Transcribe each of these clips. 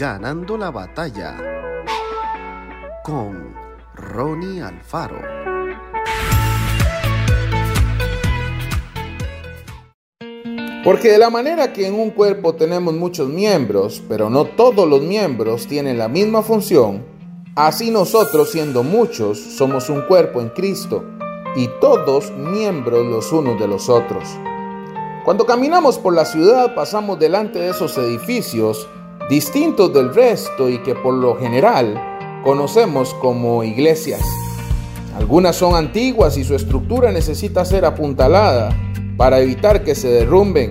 Ganando la batalla con Ronnie Alfaro. Porque de la manera que en un cuerpo tenemos muchos miembros, pero no todos los miembros tienen la misma función, así nosotros siendo muchos somos un cuerpo en Cristo y todos miembros los unos de los otros. Cuando caminamos por la ciudad pasamos delante de esos edificios distintos del resto y que por lo general conocemos como iglesias. Algunas son antiguas y su estructura necesita ser apuntalada para evitar que se derrumben.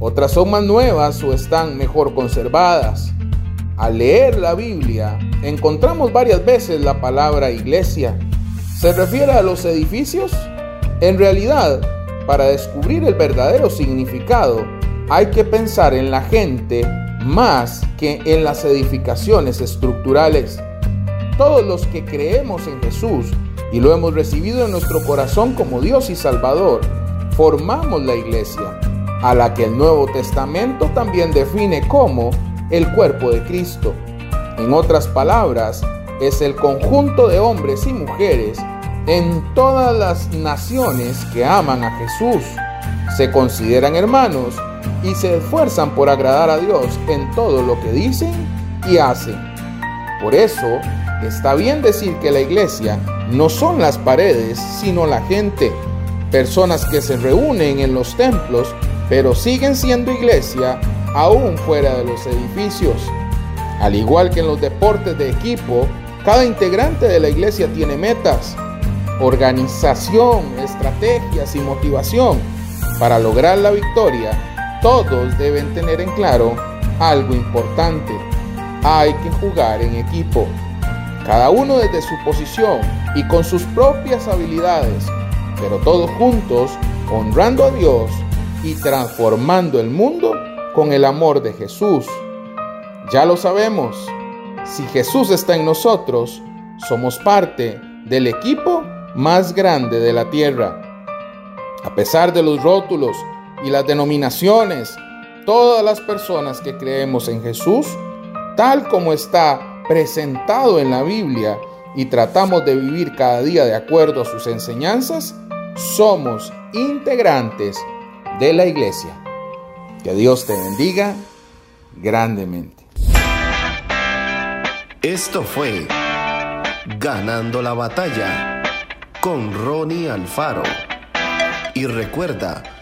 Otras son más nuevas o están mejor conservadas. Al leer la Biblia, encontramos varias veces la palabra iglesia. ¿Se refiere a los edificios? En realidad, para descubrir el verdadero significado, hay que pensar en la gente más que en las edificaciones estructurales. Todos los que creemos en Jesús y lo hemos recibido en nuestro corazón como Dios y Salvador, formamos la iglesia, a la que el Nuevo Testamento también define como el cuerpo de Cristo. En otras palabras, es el conjunto de hombres y mujeres en todas las naciones que aman a Jesús, se consideran hermanos y se esfuerzan por agradar a Dios en todo lo que dicen y hacen. Por eso, está bien decir que la iglesia no son las paredes, sino la gente personas que se reúnen en los templos, pero siguen siendo iglesia aún fuera de los edificios. Al igual que en los deportes de equipo, cada integrante de la iglesia tiene metas, organización, estrategias y motivación. Para lograr la victoria, todos deben tener en claro algo importante. Hay que jugar en equipo. Cada uno desde su posición y con sus propias habilidades pero todos juntos honrando a Dios y transformando el mundo con el amor de Jesús. Ya lo sabemos, si Jesús está en nosotros, somos parte del equipo más grande de la tierra. A pesar de los rótulos y las denominaciones, todas las personas que creemos en Jesús, tal como está presentado en la Biblia, y tratamos de vivir cada día de acuerdo a sus enseñanzas, somos integrantes de la iglesia. Que Dios te bendiga grandemente. Esto fue Ganando la batalla con Ronnie Alfaro. Y recuerda,